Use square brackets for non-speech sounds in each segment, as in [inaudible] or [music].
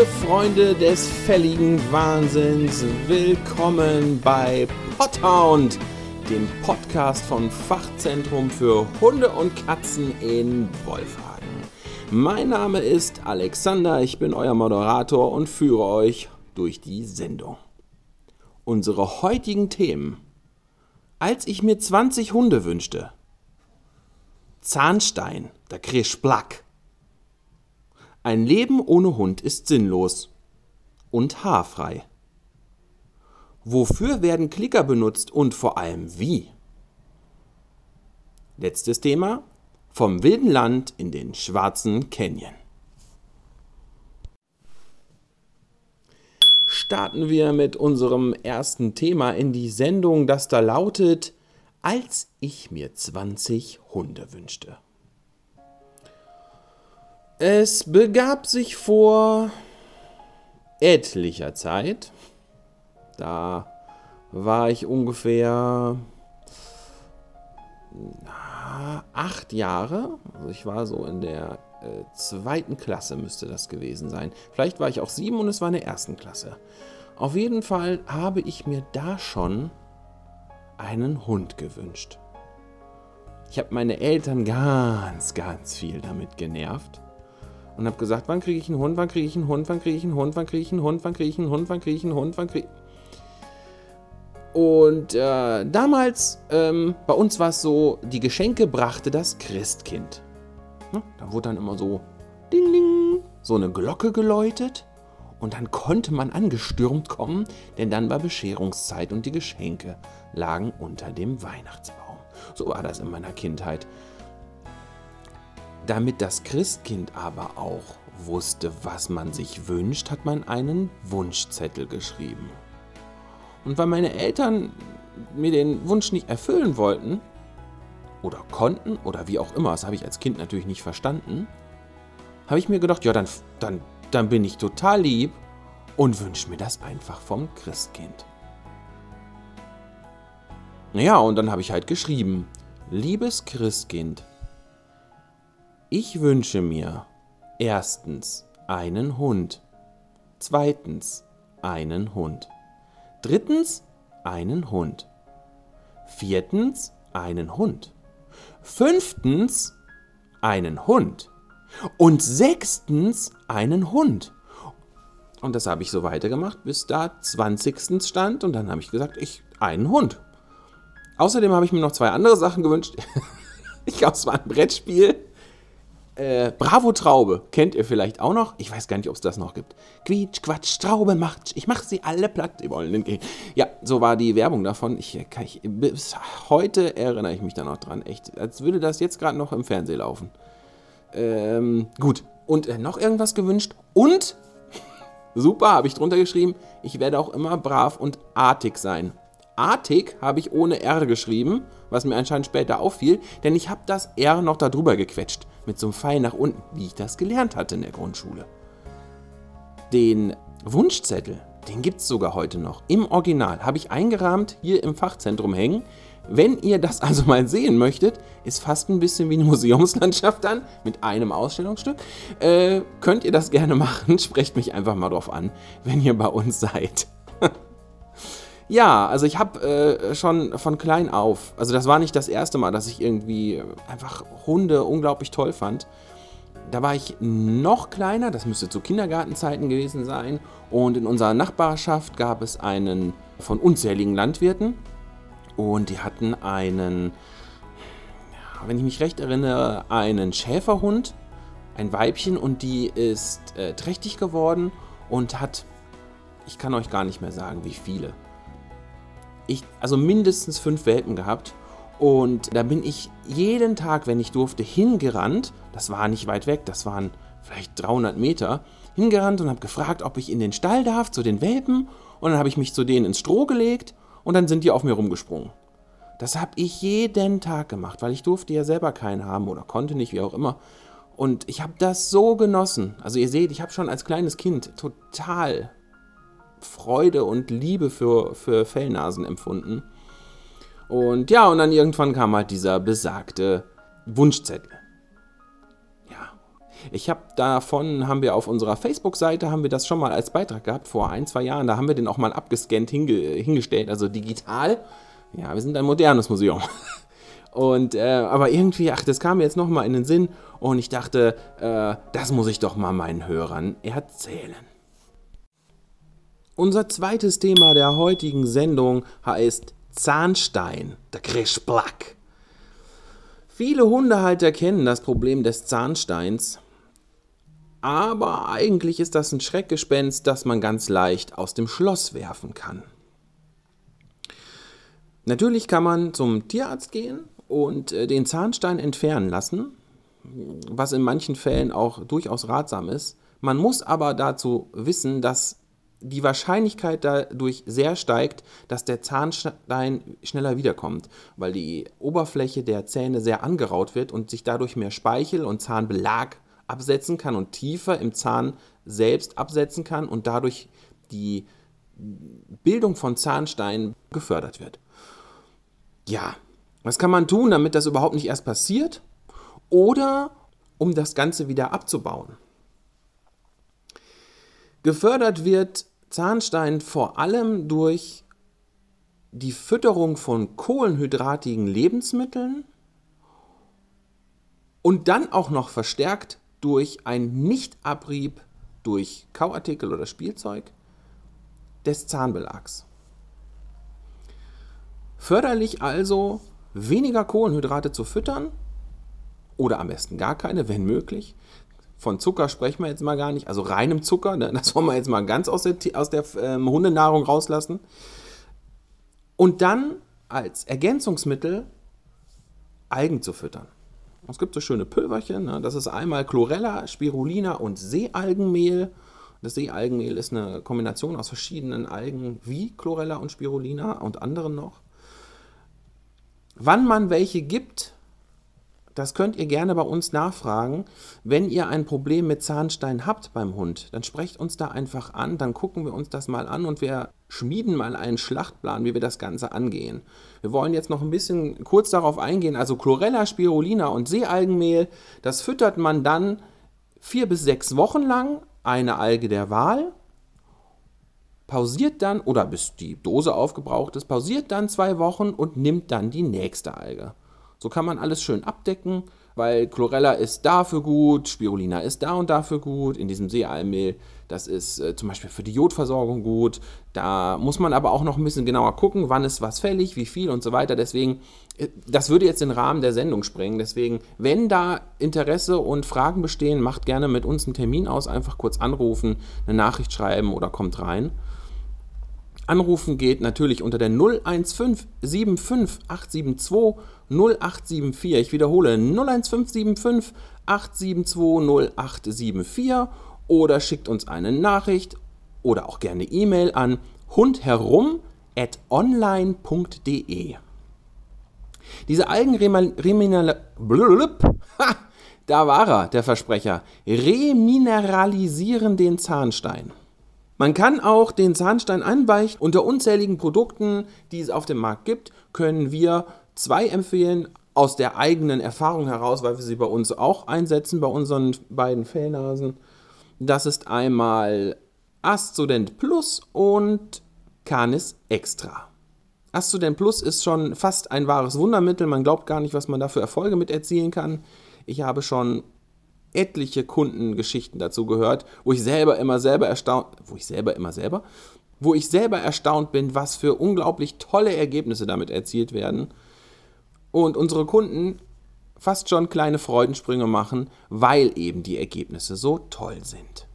Liebe Freunde des fälligen Wahnsinns, willkommen bei Pothound, dem Podcast vom Fachzentrum für Hunde und Katzen in Wolfhagen. Mein Name ist Alexander, ich bin euer Moderator und führe euch durch die Sendung. Unsere heutigen Themen. Als ich mir 20 Hunde wünschte. Zahnstein, der krisch Plack. Ein Leben ohne Hund ist sinnlos und haarfrei. Wofür werden Klicker benutzt und vor allem wie? Letztes Thema. Vom wilden Land in den schwarzen Canyon. Starten wir mit unserem ersten Thema in die Sendung, das da lautet, als ich mir 20 Hunde wünschte. Es begab sich vor etlicher Zeit. Da war ich ungefähr acht Jahre. Also ich war so in der äh, zweiten Klasse müsste das gewesen sein. Vielleicht war ich auch sieben und es war in der ersten Klasse. Auf jeden Fall habe ich mir da schon einen Hund gewünscht. Ich habe meine Eltern ganz, ganz viel damit genervt und habe gesagt, wann kriege ich einen Hund, wann kriege ich einen Hund, wann kriege ich einen Hund, wann kriege ich einen Hund, wann kriege ich einen Hund, wann kriege ich einen Hund, wann kriege Und äh, damals, ähm, bei uns war es so, die Geschenke brachte das Christkind. Ne? Da wurde dann immer so, ding, ding, so eine Glocke geläutet. Und dann konnte man angestürmt kommen, denn dann war Bescherungszeit und die Geschenke lagen unter dem Weihnachtsbaum. So war das in meiner Kindheit. Damit das Christkind aber auch wusste, was man sich wünscht, hat man einen Wunschzettel geschrieben. Und weil meine Eltern mir den Wunsch nicht erfüllen wollten, oder konnten, oder wie auch immer, das habe ich als Kind natürlich nicht verstanden, habe ich mir gedacht, ja, dann, dann, dann bin ich total lieb und wünsche mir das einfach vom Christkind. Naja, und dann habe ich halt geschrieben, liebes Christkind, ich wünsche mir erstens einen Hund, zweitens einen Hund, drittens einen Hund, viertens einen Hund, fünftens einen Hund und sechstens einen Hund. Und das habe ich so weitergemacht, bis da 20. stand und dann habe ich gesagt, ich einen Hund. Außerdem habe ich mir noch zwei andere Sachen gewünscht. [laughs] ich glaube, es war ein Brettspiel äh, Bravo Traube kennt ihr vielleicht auch noch. Ich weiß gar nicht, ob es das noch gibt. Quietsch, Quatsch, Traube macht. Ich mache sie alle platt. Die wollen den Ja, so war die Werbung davon. Ich, ich, bis heute erinnere ich mich da noch dran. Echt, als würde das jetzt gerade noch im Fernsehen laufen. Ähm, gut. Und äh, noch irgendwas gewünscht. Und, [laughs] super, habe ich drunter geschrieben, ich werde auch immer brav und artig sein. Artig habe ich ohne R geschrieben, was mir anscheinend später auffiel, denn ich habe das R noch darüber gequetscht, mit so einem Pfeil nach unten, wie ich das gelernt hatte in der Grundschule. Den Wunschzettel, den gibt es sogar heute noch. Im Original habe ich eingerahmt hier im Fachzentrum hängen. Wenn ihr das [laughs] also mal sehen möchtet, ist fast ein bisschen wie eine [laughs] Museumslandschaft dann mit einem Ausstellungsstück. Äh, könnt ihr das gerne [laughs] machen? Sprecht mich einfach mal drauf an, wenn ihr bei uns seid. Ja, also ich habe äh, schon von klein auf, also das war nicht das erste Mal, dass ich irgendwie einfach Hunde unglaublich toll fand. Da war ich noch kleiner, das müsste zu Kindergartenzeiten gewesen sein. Und in unserer Nachbarschaft gab es einen von unzähligen Landwirten. Und die hatten einen, wenn ich mich recht erinnere, einen Schäferhund, ein Weibchen. Und die ist äh, trächtig geworden und hat, ich kann euch gar nicht mehr sagen, wie viele ich also mindestens fünf Welpen gehabt. Und da bin ich jeden Tag, wenn ich durfte, hingerannt. Das war nicht weit weg, das waren vielleicht 300 Meter. Hingerannt und habe gefragt, ob ich in den Stall darf zu den Welpen. Und dann habe ich mich zu denen ins Stroh gelegt und dann sind die auf mir rumgesprungen. Das habe ich jeden Tag gemacht, weil ich durfte ja selber keinen haben oder konnte nicht, wie auch immer. Und ich habe das so genossen. Also ihr seht, ich habe schon als kleines Kind total Freude und Liebe für, für Fellnasen empfunden. Und ja, und dann irgendwann kam halt dieser besagte Wunschzettel. Ja. Ich habe davon, haben wir auf unserer Facebook-Seite, haben wir das schon mal als Beitrag gehabt, vor ein, zwei Jahren. Da haben wir den auch mal abgescannt hinge hingestellt, also digital. Ja, wir sind ein modernes Museum. [laughs] Und, äh, aber irgendwie, ach, das kam mir jetzt nochmal in den Sinn und ich dachte, äh, das muss ich doch mal meinen Hörern erzählen. Unser zweites Thema der heutigen Sendung heißt Zahnstein, der Krischplack. Viele Hundehalter kennen das Problem des Zahnsteins, aber eigentlich ist das ein Schreckgespenst, das man ganz leicht aus dem Schloss werfen kann. Natürlich kann man zum Tierarzt gehen und äh, den Zahnstein entfernen lassen, was in manchen Fällen auch durchaus ratsam ist. Man muss aber dazu wissen, dass die Wahrscheinlichkeit dadurch sehr steigt, dass der Zahnstein schneller wiederkommt, weil die Oberfläche der Zähne sehr angeraut wird und sich dadurch mehr Speichel und Zahnbelag absetzen kann und tiefer im Zahn selbst absetzen kann und dadurch die Bildung von Zahnsteinen gefördert wird. Ja, was kann man tun, damit das überhaupt nicht erst passiert? Oder um das Ganze wieder abzubauen? Gefördert wird Zahnstein vor allem durch die Fütterung von kohlenhydratigen Lebensmitteln und dann auch noch verstärkt durch einen Nichtabrieb durch Kauartikel oder Spielzeug des Zahnbelags. Förderlich also, weniger Kohlenhydrate zu füttern oder am besten gar keine, wenn möglich, von Zucker sprechen wir jetzt mal gar nicht, also reinem Zucker, ne? das wollen wir jetzt mal ganz aus der, aus der ähm, Hundenahrung rauslassen. Und dann als Ergänzungsmittel Algen zu füttern. Es gibt so schöne Pülverchen, ne? das ist einmal Chlorella, Spirulina und Seealgenmehl. Das Seealgenmehl ist eine Kombination aus verschiedenen Algen wie Chlorella und Spirulina und anderen noch. Wann man welche gibt, das könnt ihr gerne bei uns nachfragen. Wenn ihr ein Problem mit Zahnstein habt beim Hund, dann sprecht uns da einfach an, dann gucken wir uns das mal an und wir schmieden mal einen Schlachtplan, wie wir das Ganze angehen. Wir wollen jetzt noch ein bisschen kurz darauf eingehen. Also Chlorella, Spirulina und Seealgenmehl, das füttert man dann vier bis sechs Wochen lang, eine Alge der Wahl, pausiert dann, oder bis die Dose aufgebraucht ist, pausiert dann zwei Wochen und nimmt dann die nächste Alge. So kann man alles schön abdecken, weil Chlorella ist dafür gut, Spirulina ist da und dafür gut, in diesem Seealmehl, das ist äh, zum Beispiel für die Jodversorgung gut. Da muss man aber auch noch ein bisschen genauer gucken, wann ist was fällig, wie viel und so weiter. Deswegen, äh, das würde jetzt den Rahmen der Sendung sprengen. Deswegen, wenn da Interesse und Fragen bestehen, macht gerne mit uns einen Termin aus, einfach kurz anrufen, eine Nachricht schreiben oder kommt rein. Anrufen geht natürlich unter der 015 75 872 0874. Ich wiederhole 01575 872 0874 oder schickt uns eine Nachricht oder auch gerne E-Mail an hundherum@online.de. Diese Algenremineral da war er, der Versprecher. Remineralisieren den Zahnstein. Man kann auch den Zahnstein einweichen. Unter unzähligen Produkten, die es auf dem Markt gibt, können wir zwei empfehlen aus der eigenen Erfahrung heraus, weil wir sie bei uns auch einsetzen, bei unseren beiden Fellnasen. Das ist einmal Astudent Plus und Canis Extra. Astudent Plus ist schon fast ein wahres Wundermittel. Man glaubt gar nicht, was man da für Erfolge mit erzielen kann. Ich habe schon etliche Kundengeschichten dazu gehört, wo ich selber immer selber erstaunt, wo ich selber immer selber, wo ich selber erstaunt bin, was für unglaublich tolle Ergebnisse damit erzielt werden. Und unsere Kunden fast schon kleine Freudensprünge machen, weil eben die Ergebnisse so toll sind.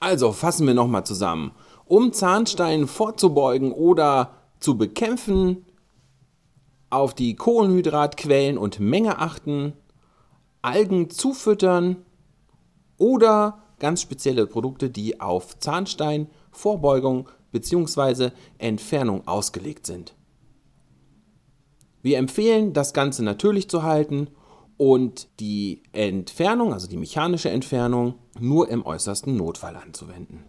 Also fassen wir nochmal zusammen. Um Zahnstein vorzubeugen oder zu bekämpfen, auf die Kohlenhydratquellen und Menge achten, Algen zufüttern oder ganz spezielle Produkte, die auf Zahnstein, Vorbeugung bzw. Entfernung ausgelegt sind. Wir empfehlen, das Ganze natürlich zu halten und die Entfernung, also die mechanische Entfernung, nur im äußersten Notfall anzuwenden.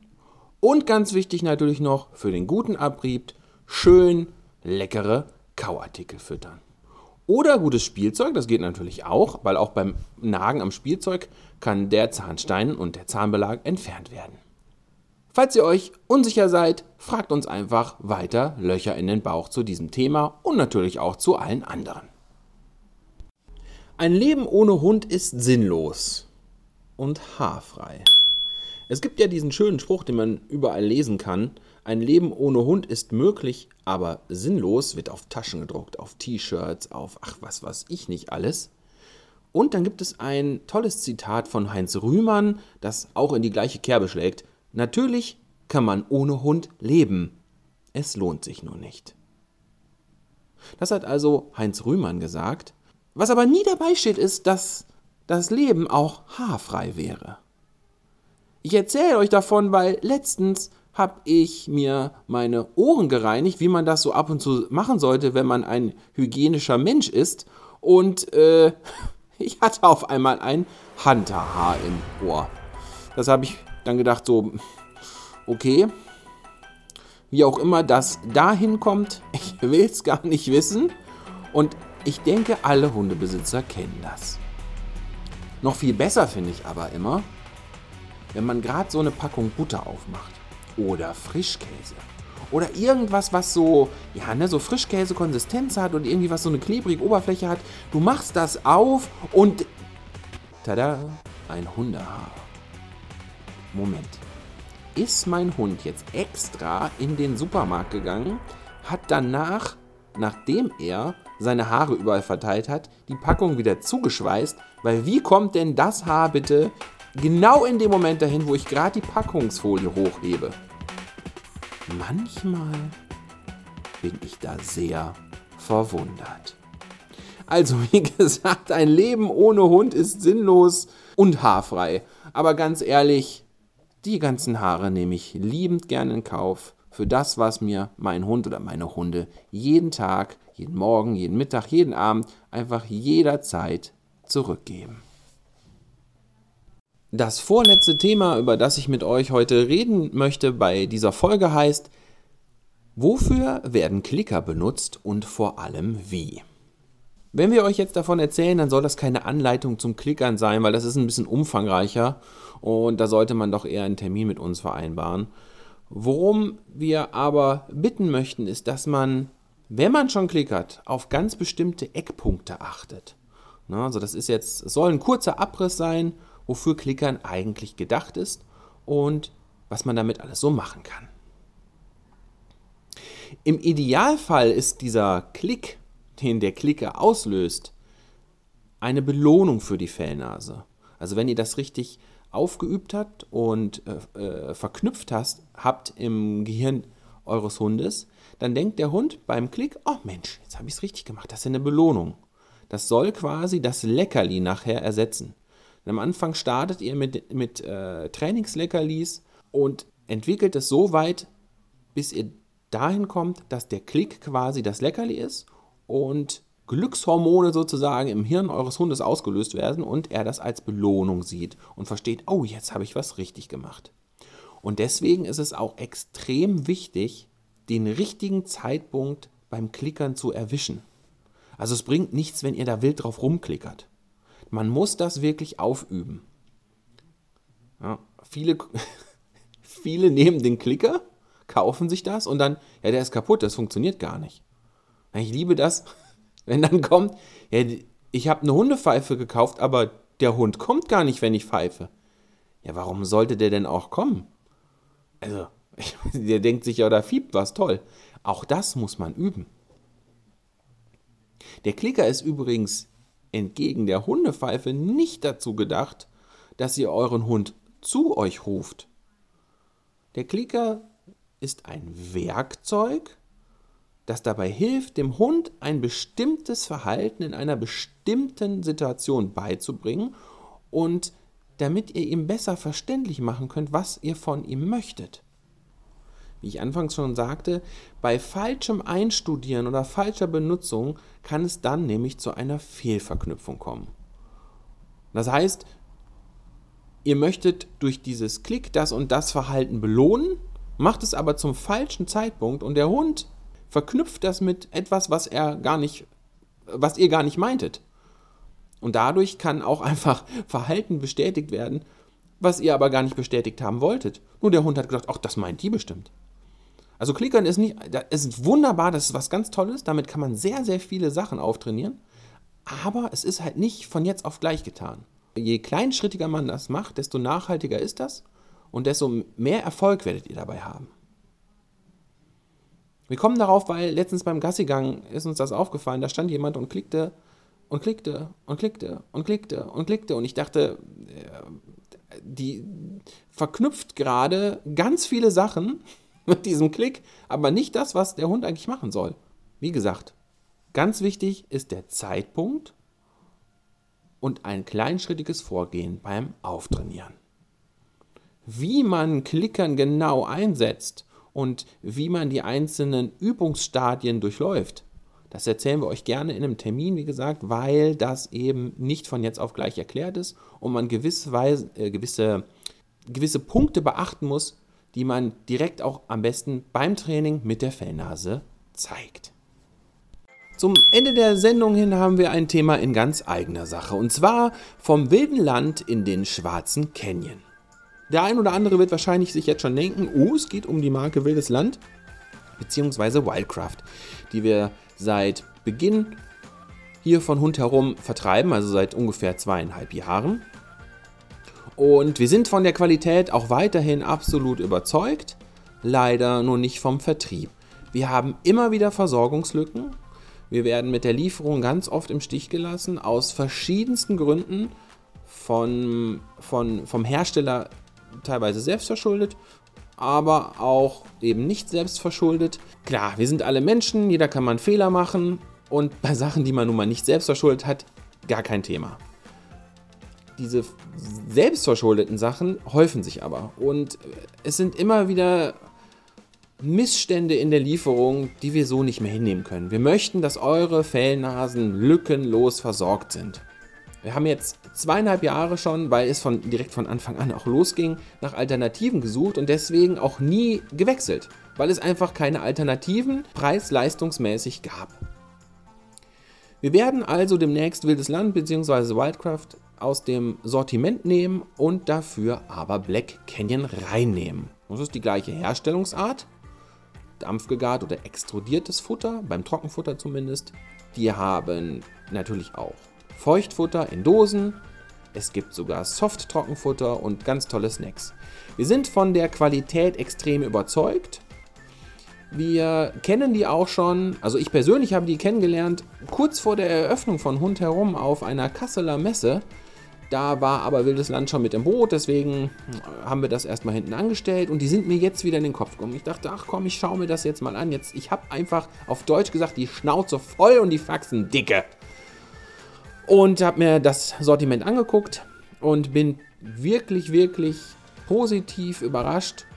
Und ganz wichtig natürlich noch für den guten Abrieb schön leckere Kauartikel füttern. Oder gutes Spielzeug, das geht natürlich auch, weil auch beim Nagen am Spielzeug kann der Zahnstein und der Zahnbelag entfernt werden. Falls ihr euch unsicher seid, fragt uns einfach weiter Löcher in den Bauch zu diesem Thema und natürlich auch zu allen anderen. Ein Leben ohne Hund ist sinnlos und haarfrei. Es gibt ja diesen schönen Spruch, den man überall lesen kann. Ein Leben ohne Hund ist möglich, aber sinnlos, wird auf Taschen gedruckt, auf T-Shirts, auf ach was weiß ich nicht alles. Und dann gibt es ein tolles Zitat von Heinz Rühmann, das auch in die gleiche Kerbe schlägt. Natürlich kann man ohne Hund leben. Es lohnt sich nur nicht. Das hat also Heinz Rühmann gesagt. Was aber nie dabei steht, ist, dass das Leben auch haarfrei wäre. Ich erzähle euch davon, weil letztens habe ich mir meine Ohren gereinigt, wie man das so ab und zu machen sollte, wenn man ein hygienischer Mensch ist. Und äh, [laughs] ich hatte auf einmal ein Hunterhaar im Ohr. Das habe ich dann gedacht, so, okay, wie auch immer das dahin kommt, [laughs] ich will es gar nicht wissen. Und ich denke, alle Hundebesitzer kennen das. Noch viel besser finde ich aber immer, wenn man gerade so eine Packung Butter aufmacht oder Frischkäse oder irgendwas, was so, ja, ne, so Frischkäse-Konsistenz hat und irgendwie was so eine klebrige Oberfläche hat, du machst das auf und tada, ein Hundehaar. Moment. Ist mein Hund jetzt extra in den Supermarkt gegangen, hat danach, nachdem er seine Haare überall verteilt hat, die Packung wieder zugeschweißt, weil wie kommt denn das Haar bitte genau in dem Moment dahin, wo ich gerade die Packungsfolie hochhebe? Manchmal bin ich da sehr verwundert. Also, wie [laughs] gesagt, ein Leben ohne Hund ist sinnlos und haarfrei. Aber ganz ehrlich, die ganzen Haare nehme ich liebend gern in Kauf für das, was mir mein Hund oder meine Hunde jeden Tag, jeden Morgen, jeden Mittag, jeden Abend, einfach jederzeit zurückgeben. Das vorletzte Thema, über das ich mit euch heute reden möchte bei dieser Folge heißt, wofür werden Klicker benutzt und vor allem wie? Wenn wir euch jetzt davon erzählen, dann soll das keine Anleitung zum Klickern sein, weil das ist ein bisschen umfangreicher und da sollte man doch eher einen Termin mit uns vereinbaren. Worum wir aber bitten möchten, ist, dass man, wenn man schon klickert, auf ganz bestimmte Eckpunkte achtet. also das ist jetzt, soll ein kurzer Abriss sein wofür Klickern eigentlich gedacht ist und was man damit alles so machen kann. Im Idealfall ist dieser Klick, den der Klicker auslöst, eine Belohnung für die Fellnase. Also wenn ihr das richtig aufgeübt habt und äh, äh, verknüpft hast, habt im Gehirn eures Hundes, dann denkt der Hund beim Klick, oh Mensch, jetzt habe ich es richtig gemacht, das ist eine Belohnung. Das soll quasi das Leckerli nachher ersetzen. Und am Anfang startet ihr mit, mit äh, Trainingsleckerlis und entwickelt es so weit, bis ihr dahin kommt, dass der Klick quasi das Leckerli ist und Glückshormone sozusagen im Hirn eures Hundes ausgelöst werden und er das als Belohnung sieht und versteht, oh, jetzt habe ich was richtig gemacht. Und deswegen ist es auch extrem wichtig, den richtigen Zeitpunkt beim Klickern zu erwischen. Also es bringt nichts, wenn ihr da wild drauf rumklickert. Man muss das wirklich aufüben. Ja, viele, [laughs] viele nehmen den Klicker, kaufen sich das und dann, ja, der ist kaputt, das funktioniert gar nicht. Ich liebe das, [laughs] wenn dann kommt, ja, ich habe eine Hundepfeife gekauft, aber der Hund kommt gar nicht, wenn ich pfeife. Ja, warum sollte der denn auch kommen? Also, [laughs] der denkt sich ja, da fiebt was, toll. Auch das muss man üben. Der Klicker ist übrigens entgegen der Hundepfeife nicht dazu gedacht, dass ihr euren Hund zu euch ruft. Der Klicker ist ein Werkzeug, das dabei hilft, dem Hund ein bestimmtes Verhalten in einer bestimmten Situation beizubringen und damit ihr ihm besser verständlich machen könnt, was ihr von ihm möchtet wie ich anfangs schon sagte, bei falschem Einstudieren oder falscher Benutzung kann es dann nämlich zu einer Fehlverknüpfung kommen. Das heißt, ihr möchtet durch dieses Klick das und das Verhalten belohnen, macht es aber zum falschen Zeitpunkt und der Hund verknüpft das mit etwas, was er gar nicht was ihr gar nicht meintet. Und dadurch kann auch [laughs] einfach Verhalten bestätigt werden, was ihr aber gar nicht bestätigt haben wolltet. Nur der Hund hat gedacht, ach, das meint die bestimmt. Also Klickern ist nicht, es ist wunderbar, das ist was ganz Tolles, damit kann man sehr, sehr viele Sachen auftrainieren, aber es ist halt nicht von jetzt auf gleich getan. Je kleinschrittiger man das macht, desto nachhaltiger ist das und desto mehr Erfolg werdet ihr dabei haben. Wir kommen darauf, weil letztens beim Gassigang ist uns das aufgefallen, da stand jemand und klickte und klickte und klickte und klickte und klickte und ich dachte, äh, die verknüpft gerade ganz viele Sachen [laughs] mit diesem Klick, aber nicht das, was der Hund eigentlich machen soll. Wie gesagt, ganz wichtig ist der Zeitpunkt und ein kleinschrittiges Vorgehen beim Auftrainieren. Wie man Klickern genau einsetzt und wie man die einzelnen Übungsstadien durchläuft, das erzählen wir euch gerne in einem Termin, wie gesagt, weil das eben nicht von jetzt auf gleich erklärt ist und man gewisse, Weise, äh, gewisse, gewisse Punkte beachten muss, die man direkt auch am besten beim Training mit der Fellnase zeigt. Zum Ende der Sendung hin haben wir ein Thema in ganz eigener Sache und zwar vom wilden Land in den schwarzen Canyon. Der ein oder andere wird wahrscheinlich sich jetzt schon denken, oh, es geht um die Marke Wildes Land bzw. Wildcraft, die wir seit Beginn hier von Hund herum vertreiben, also seit ungefähr zweieinhalb Jahren. Und wir sind von der Qualität auch weiterhin absolut überzeugt, leider nur nicht vom Vertrieb. Wir haben immer wieder Versorgungslücken. Wir werden mit der Lieferung ganz oft im Stich gelassen, aus verschiedensten Gründen. Von, von, vom Hersteller teilweise selbstverschuldet, aber auch eben nicht selbstverschuldet. Klar, wir sind alle Menschen, jeder kann mal einen Fehler machen und [laughs] bei Sachen, die man nun mal nicht selbstverschuldet hat, gar kein Thema diese selbstverschuldeten Sachen häufen sich aber. Und es sind immer wieder Missstände in der Lieferung, die wir so nicht mehr hinnehmen können. Wir möchten, dass eure Fellnasen lückenlos versorgt sind. Wir haben jetzt zweieinhalb Jahre schon, weil es von, direkt von Anfang an auch losging, nach Alternativen gesucht und deswegen auch nie gewechselt, weil es einfach keine Alternativen preis-leistungsmäßig gab. Wir werden also demnächst Wildes Land bzw. Wildcraft aus dem Sortiment nehmen und dafür aber Black Canyon reinnehmen. Das ist die gleiche Herstellungsart, dampfgegart oder extrudiertes Futter, beim Trockenfutter zumindest. Die haben natürlich auch Feuchtfutter in Dosen. Es gibt sogar Soft-Trockenfutter und ganz tolle Snacks. Wir sind von der Qualität extrem überzeugt. Wir kennen die auch schon, also ich persönlich habe die kennengelernt, kurz vor der Eröffnung von Hund herum auf einer Kasseler Messe. Da war aber Wildes Land schon mit im Boot, deswegen haben wir das erstmal hinten angestellt und die sind mir jetzt wieder in den Kopf gekommen. Ich dachte, ach komm, ich schaue mir das jetzt mal an. Jetzt, ich habe einfach auf Deutsch gesagt, die Schnauze voll und die Faxen dicke. Und habe mir das Sortiment angeguckt und bin wirklich, wirklich positiv überrascht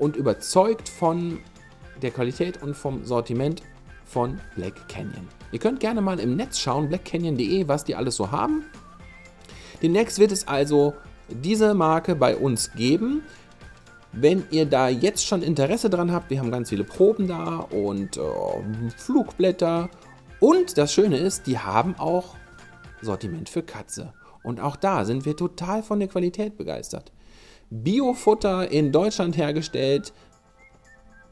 und überzeugt von der Qualität und vom Sortiment von Black Canyon. Ihr könnt gerne mal im Netz schauen, blackcanyon.de, was die alles so haben. Demnächst wird es also diese Marke bei uns geben. Wenn ihr da jetzt schon Interesse dran habt, wir haben ganz viele Proben da und äh, Flugblätter. Und das Schöne ist, die haben auch Sortiment für Katze. Und auch da sind wir total von der Qualität begeistert. Biofutter in Deutschland hergestellt,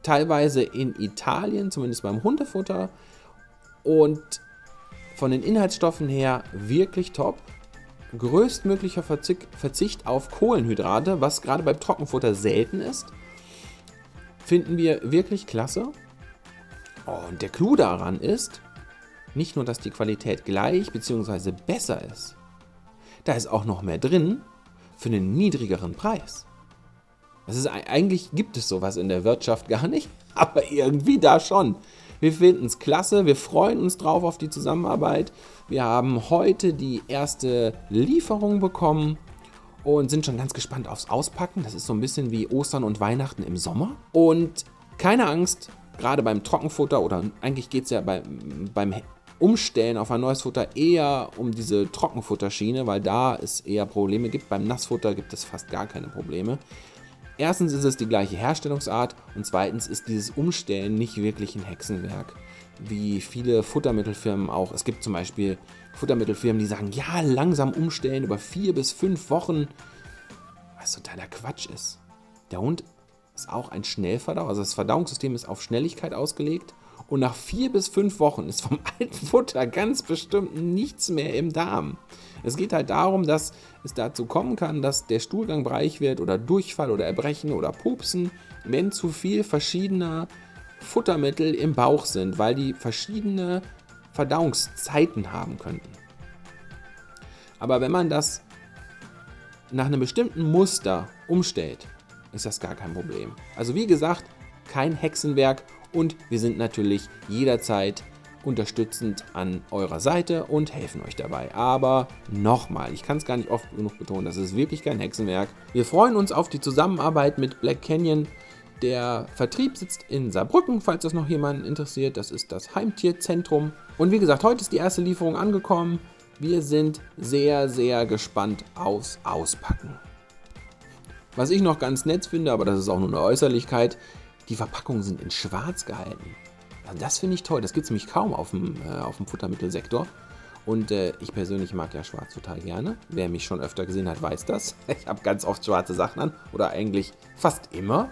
teilweise in Italien, zumindest beim Hundefutter. Und von den Inhaltsstoffen her wirklich top größtmöglicher Verzicht auf Kohlenhydrate, was gerade beim Trockenfutter selten ist, finden wir wirklich klasse. Und der Clou daran ist, nicht nur, dass die Qualität gleich bzw. besser ist, da ist auch noch mehr drin für einen niedrigeren Preis. Das ist, eigentlich gibt es sowas in der Wirtschaft gar nicht, [laughs] aber irgendwie da schon. Wir finden es klasse, wir freuen uns drauf auf die Zusammenarbeit. Wir haben heute die erste Lieferung bekommen und sind schon ganz gespannt aufs Auspacken. Das ist so ein bisschen wie Ostern und Weihnachten im Sommer. Und keine Angst, gerade beim Trockenfutter oder eigentlich geht es ja bei, beim Umstellen auf ein neues Futter eher um diese Trockenfutterschiene, weil da es eher Probleme gibt. Beim Nassfutter gibt es fast gar keine Probleme. Erstens ist es die gleiche Herstellungsart und zweitens ist dieses Umstellen nicht wirklich ein Hexenwerk. Wie viele Futtermittelfirmen auch. Es gibt zum Beispiel Futtermittelfirmen, die sagen, ja, langsam umstellen über vier bis fünf Wochen. Was totaler Quatsch ist. Der Hund ist auch ein Schnellverdauer. Also das Verdauungssystem ist auf Schnelligkeit ausgelegt. Und nach vier bis fünf Wochen ist vom [laughs] alten Futter ganz bestimmt nichts mehr im Darm. Es geht halt darum, dass es dazu kommen kann, dass der Stuhlgang breich wird oder Durchfall oder Erbrechen oder Pupsen, wenn zu viel verschiedener Futtermittel im Bauch sind, weil die verschiedene Verdauungszeiten haben könnten. Aber wenn man das nach einem bestimmten Muster umstellt, ist das gar kein Problem. Also wie gesagt, kein Hexenwerk und wir sind natürlich jederzeit unterstützend an eurer Seite und helfen euch dabei. Aber nochmal, ich kann es gar nicht oft genug betonen, das ist wirklich kein Hexenwerk. Wir freuen uns auf die Zusammenarbeit mit Black Canyon. Der Vertrieb sitzt in Saarbrücken, falls das noch jemanden interessiert. Das ist das Heimtierzentrum. Und wie gesagt, heute ist die erste Lieferung angekommen. Wir sind sehr, sehr gespannt aufs Auspacken. Was ich noch ganz nett finde, aber das ist auch nur eine Äußerlichkeit, die Verpackungen sind in schwarz gehalten. Also das finde ich toll. Das gibt es nämlich kaum auf dem, äh, auf dem Futtermittelsektor. Und äh, ich persönlich mag ja schwarz total gerne. Wer mich schon öfter gesehen hat, weiß das. [laughs] Ich habe ganz oft schwarze Sachen an. Oder eigentlich fast immer.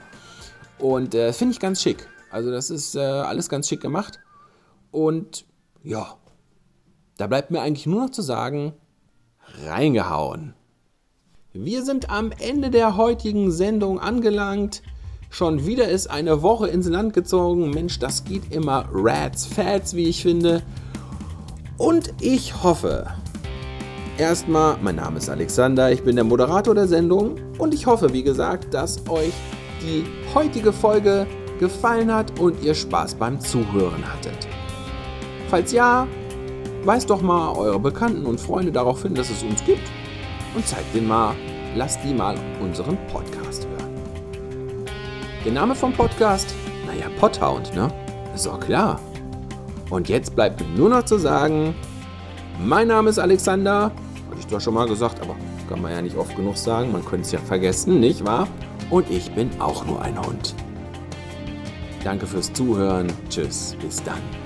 Und äh, finde ich ganz schick. Also das ist äh, alles ganz schick gemacht. Und ja, da bleibt mir eigentlich nur noch zu sagen, reingehauen. Wir sind am Ende der heutigen Sendung angelangt. Schon wieder ist eine Woche ins Land gezogen. Mensch, das geht immer rats, fats, wie ich finde. Und ich hoffe, erstmal, mein Name ist Alexander, ich bin der Moderator der Sendung. Und ich hoffe, wie gesagt, dass euch die heutige Folge gefallen hat und ihr Spaß beim Zuhören hattet. Falls ja, weist doch mal eure Bekannten und Freunde darauf hin, dass es uns gibt und zeigt denen mal, lasst die mal unseren Podcast hören. Der Name vom Podcast? Naja, Pothound, ne? Ist auch klar. Und jetzt bleibt mir nur noch zu sagen, mein Name ist Alexander. Hatte ich zwar schon mal gesagt, aber kann man ja nicht oft genug sagen. Man könnte es ja vergessen, nicht wahr? Und ich bin auch nur ein Hund. Danke fürs Zuhören. Tschüss, bis dann.